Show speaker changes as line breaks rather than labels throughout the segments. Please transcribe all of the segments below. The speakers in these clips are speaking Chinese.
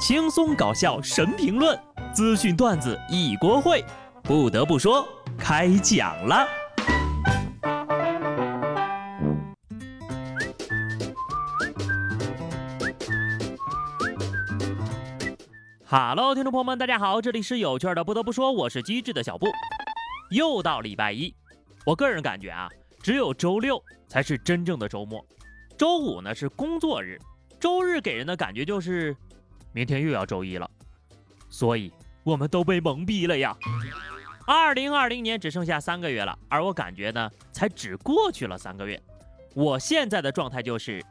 轻松搞笑神评论，资讯段子一锅烩。不得不说，开讲了。哈喽，听众朋友们，大家好，这里是有趣的。不得不说，我是机智的小布。又到礼拜一，我个人感觉啊，只有周六才是真正的周末，周五呢是工作日，周日给人的感觉就是明天又要周一了，所以我们都被蒙蔽了呀。二零二零年只剩下三个月了，而我感觉呢，才只过去了三个月。我现在的状态就是，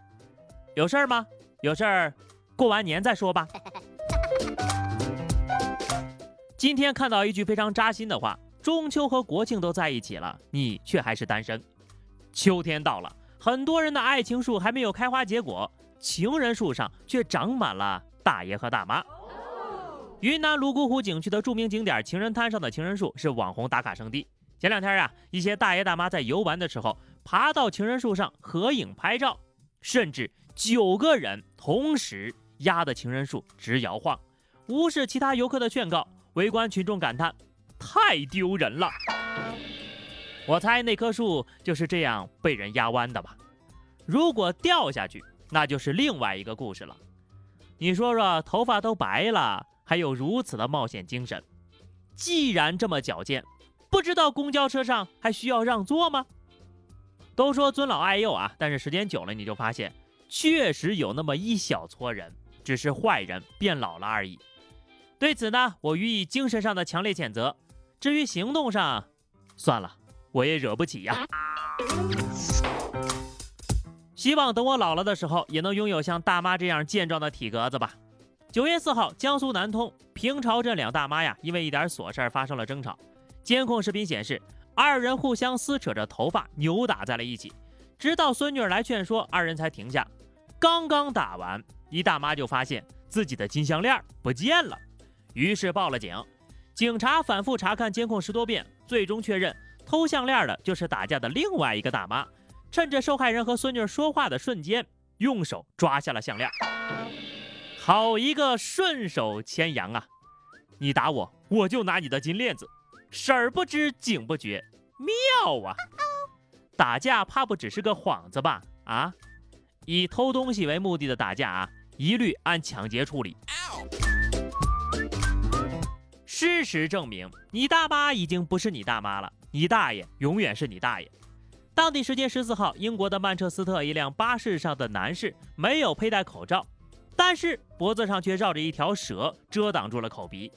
有事儿吗？有事儿，过完年再说吧。今天看到一句非常扎心的话。中秋和国庆都在一起了，你却还是单身。秋天到了，很多人的爱情树还没有开花结果，情人树上却长满了大爷和大妈。云南泸沽湖景区的著名景点情人滩上的情人树是网红打卡圣地。前两天啊，一些大爷大妈在游玩的时候爬到情人树上合影拍照，甚至九个人同时压的情人树直摇晃，无视其他游客的劝告。围观群众感叹。太丢人了！我猜那棵树就是这样被人压弯的吧？如果掉下去，那就是另外一个故事了。你说说，头发都白了，还有如此的冒险精神？既然这么矫健，不知道公交车上还需要让座吗？都说尊老爱幼啊，但是时间久了，你就发现确实有那么一小撮人，只是坏人变老了而已。对此呢，我予以精神上的强烈谴责。至于行动上，算了，我也惹不起呀。希望等我老了的时候，也能拥有像大妈这样健壮的体格子吧。九月四号，江苏南通平潮镇两大妈呀，因为一点琐事发生了争吵。监控视频显示，二人互相撕扯着头发，扭打在了一起，直到孙女儿来劝说，二人才停下。刚刚打完，一大妈就发现自己的金项链不见了，于是报了警。警察反复查看监控十多遍，最终确认偷项链的就是打架的另外一个大妈。趁着受害人和孙女说话的瞬间，用手抓下了项链。好一个顺手牵羊啊！你打我，我就拿你的金链子，婶儿不知警不觉，妙啊！打架怕不只是个幌子吧？啊，以偷东西为目的的打架啊，一律按抢劫处理。事实证明，你大妈已经不是你大妈了，你大爷永远是你大爷。当地时间十四号，英国的曼彻斯特一辆巴士上的男士没有佩戴口罩，但是脖子上却绕着一条蛇，遮挡住了口鼻。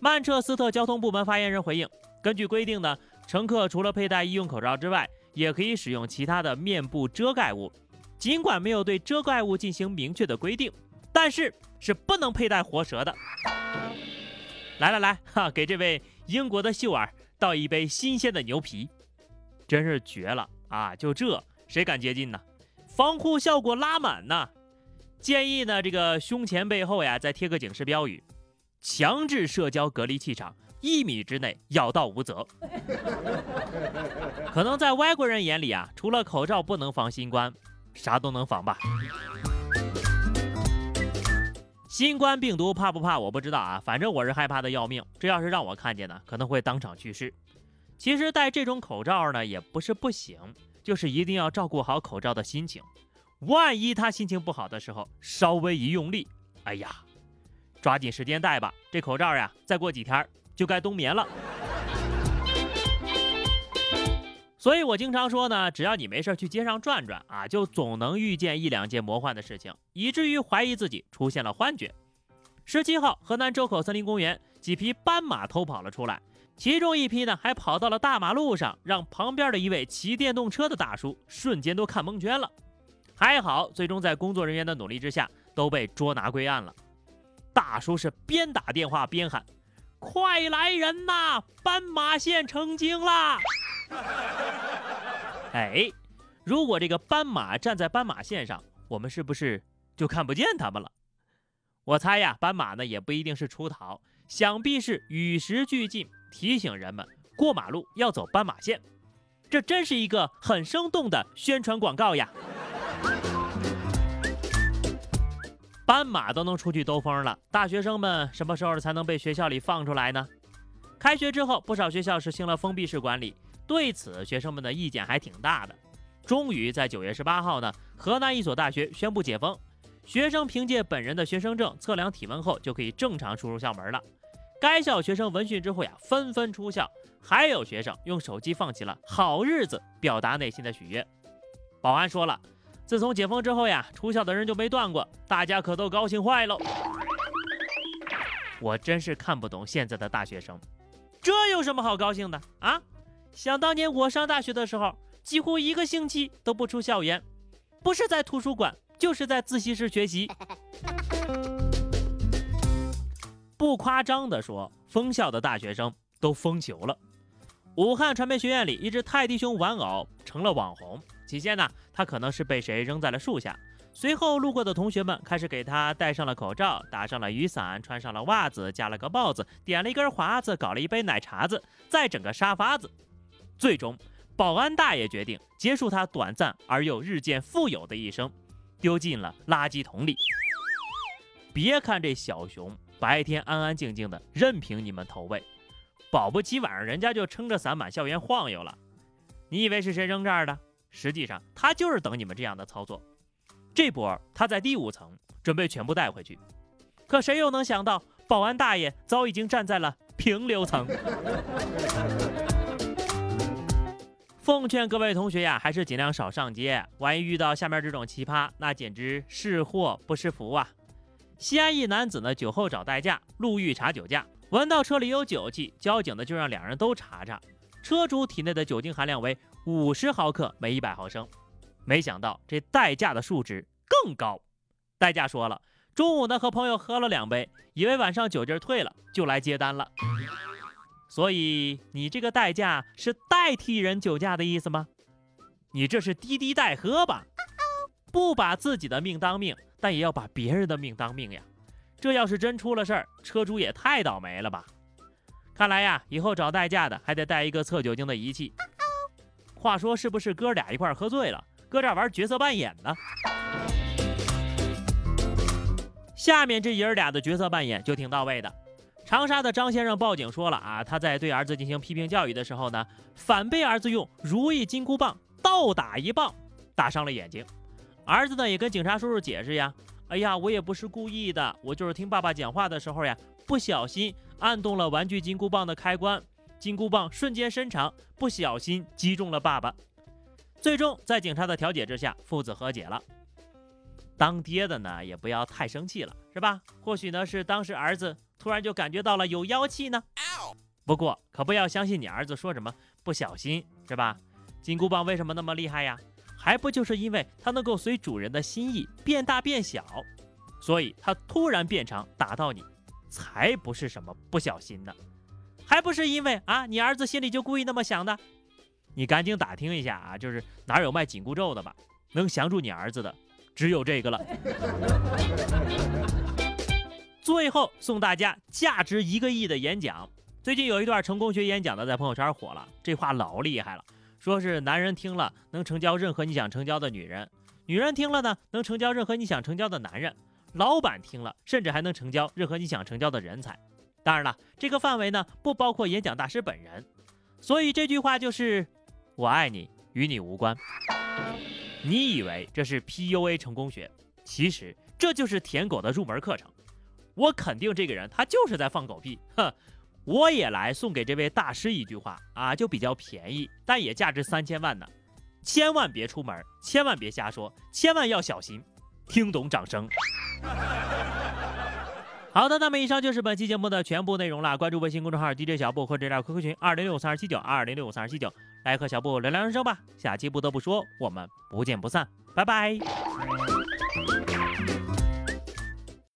曼彻斯特交通部门发言人回应：根据规定呢，乘客除了佩戴医用口罩之外，也可以使用其他的面部遮盖物。尽管没有对遮盖物进行明确的规定，但是是不能佩戴活蛇的。来来来，哈，给这位英国的秀儿倒一杯新鲜的牛皮，真是绝了啊！就这，谁敢接近呢？防护效果拉满呢。建议呢，这个胸前背后呀，再贴个警示标语：强制社交隔离气场，一米之内咬到无责。可能在外国人眼里啊，除了口罩不能防新冠，啥都能防吧。新冠病毒怕不怕？我不知道啊，反正我是害怕的要命。这要是让我看见呢，可能会当场去世。其实戴这种口罩呢，也不是不行，就是一定要照顾好口罩的心情。万一他心情不好的时候，稍微一用力，哎呀，抓紧时间戴吧。这口罩呀，再过几天就该冬眠了。所以我经常说呢，只要你没事去街上转转啊，就总能遇见一两件魔幻的事情，以至于怀疑自己出现了幻觉。十七号，河南周口森林公园几匹斑马偷跑了出来，其中一批呢还跑到了大马路上，让旁边的一位骑电动车的大叔瞬间都看蒙圈了。还好，最终在工作人员的努力之下都被捉拿归案了。大叔是边打电话边喊：“快来人呐，斑马线成精啦！” 哎，如果这个斑马站在斑马线上，我们是不是就看不见他们了？我猜呀，斑马呢也不一定是出逃，想必是与时俱进，提醒人们过马路要走斑马线。这真是一个很生动的宣传广告呀！斑马都能出去兜风了，大学生们什么时候才能被学校里放出来呢？开学之后，不少学校实行了封闭式管理，对此学生们的意见还挺大的。终于在九月十八号呢，河南一所大学宣布解封，学生凭借本人的学生证测量体温后就可以正常出入校门了。该校学生闻讯之后呀，纷纷出校，还有学生用手机放起了“好日子”，表达内心的喜悦。保安说了，自从解封之后呀，出校的人就没断过，大家可都高兴坏了。我真是看不懂现在的大学生，这有什么好高兴的啊？想当年我上大学的时候，几乎一个星期都不出校园，不是在图书馆，就是在自习室学习。不夸张地说，封校的大学生都疯球了。武汉传媒学院里一只泰迪熊玩偶成了网红。起先呢，它可能是被谁扔在了树下，随后路过的同学们开始给它戴上了口罩，打上了雨伞，穿上了袜子，加了个帽子，点了一根华子，搞了一杯奶茶子，再整个沙发子。最终，保安大爷决定结束他短暂而又日渐富有的一生，丢进了垃圾桶里。别看这小熊。白天安安静静的，任凭你们投喂，保不齐晚上人家就撑着伞满校园晃悠了。你以为是谁扔这儿的？实际上他就是等你们这样的操作。这波他在第五层，准备全部带回去。可谁又能想到，保安大爷早已经站在了平流层。奉劝各位同学呀，还是尽量少上街，万一遇到下面这种奇葩，那简直是祸不是福啊！西安一男子呢酒后找代驾，路遇查酒驾，闻到车里有酒气，交警呢就让两人都查查，车主体内的酒精含量为五十毫克每一百毫升，没想到这代驾的数值更高。代驾说了，中午呢和朋友喝了两杯，以为晚上酒劲退了，就来接单了。所以你这个代驾是代替人酒驾的意思吗？你这是滴滴代喝吧？不把自己的命当命。但也要把别人的命当命呀！这要是真出了事儿，车主也太倒霉了吧！看来呀，以后找代驾的还得带一个测酒精的仪器。话说，是不是哥俩一块喝醉了，搁这玩角色扮演呢？下面这爷儿俩的角色扮演就挺到位的。长沙的张先生报警说了啊，他在对儿子进行批评教育的时候呢，反被儿子用如意金箍棒倒打一棒，打伤了眼睛。儿子呢也跟警察叔叔解释呀，哎呀，我也不是故意的，我就是听爸爸讲话的时候呀，不小心按动了玩具金箍棒的开关，金箍棒瞬间伸长，不小心击中了爸爸。最终在警察的调解之下，父子和解了。当爹的呢也不要太生气了，是吧？或许呢是当时儿子突然就感觉到了有妖气呢。不过可不要相信你儿子说什么不小心，是吧？金箍棒为什么那么厉害呀？还不就是因为它能够随主人的心意变大变小，所以它突然变长打到你，才不是什么不小心呢，还不是因为啊你儿子心里就故意那么想的，你赶紧打听一下啊，就是哪有卖紧箍咒的吧，能降住你儿子的只有这个了。最后送大家价值一个亿的演讲，最近有一段成功学演讲的在朋友圈火了，这话老厉害了。说是男人听了能成交任何你想成交的女人，女人听了呢能成交任何你想成交的男人，老板听了甚至还能成交任何你想成交的人才。当然了，这个范围呢不包括演讲大师本人。所以这句话就是“我爱你，与你无关”。你以为这是 PUA 成功学，其实这就是舔狗的入门课程。我肯定这个人他就是在放狗屁，哼。我也来送给这位大师一句话啊，就比较便宜，但也价值三千万呢。千万别出门，千万别瞎说，千万要小心。听懂掌声。好的，那么以上就是本期节目的全部内容了。关注微信公众号 DJ 小布或者加 QQ 群二零六三二七九二零六三二七九，来和小布聊聊人生吧。下期不得不说，我们不见不散，拜拜。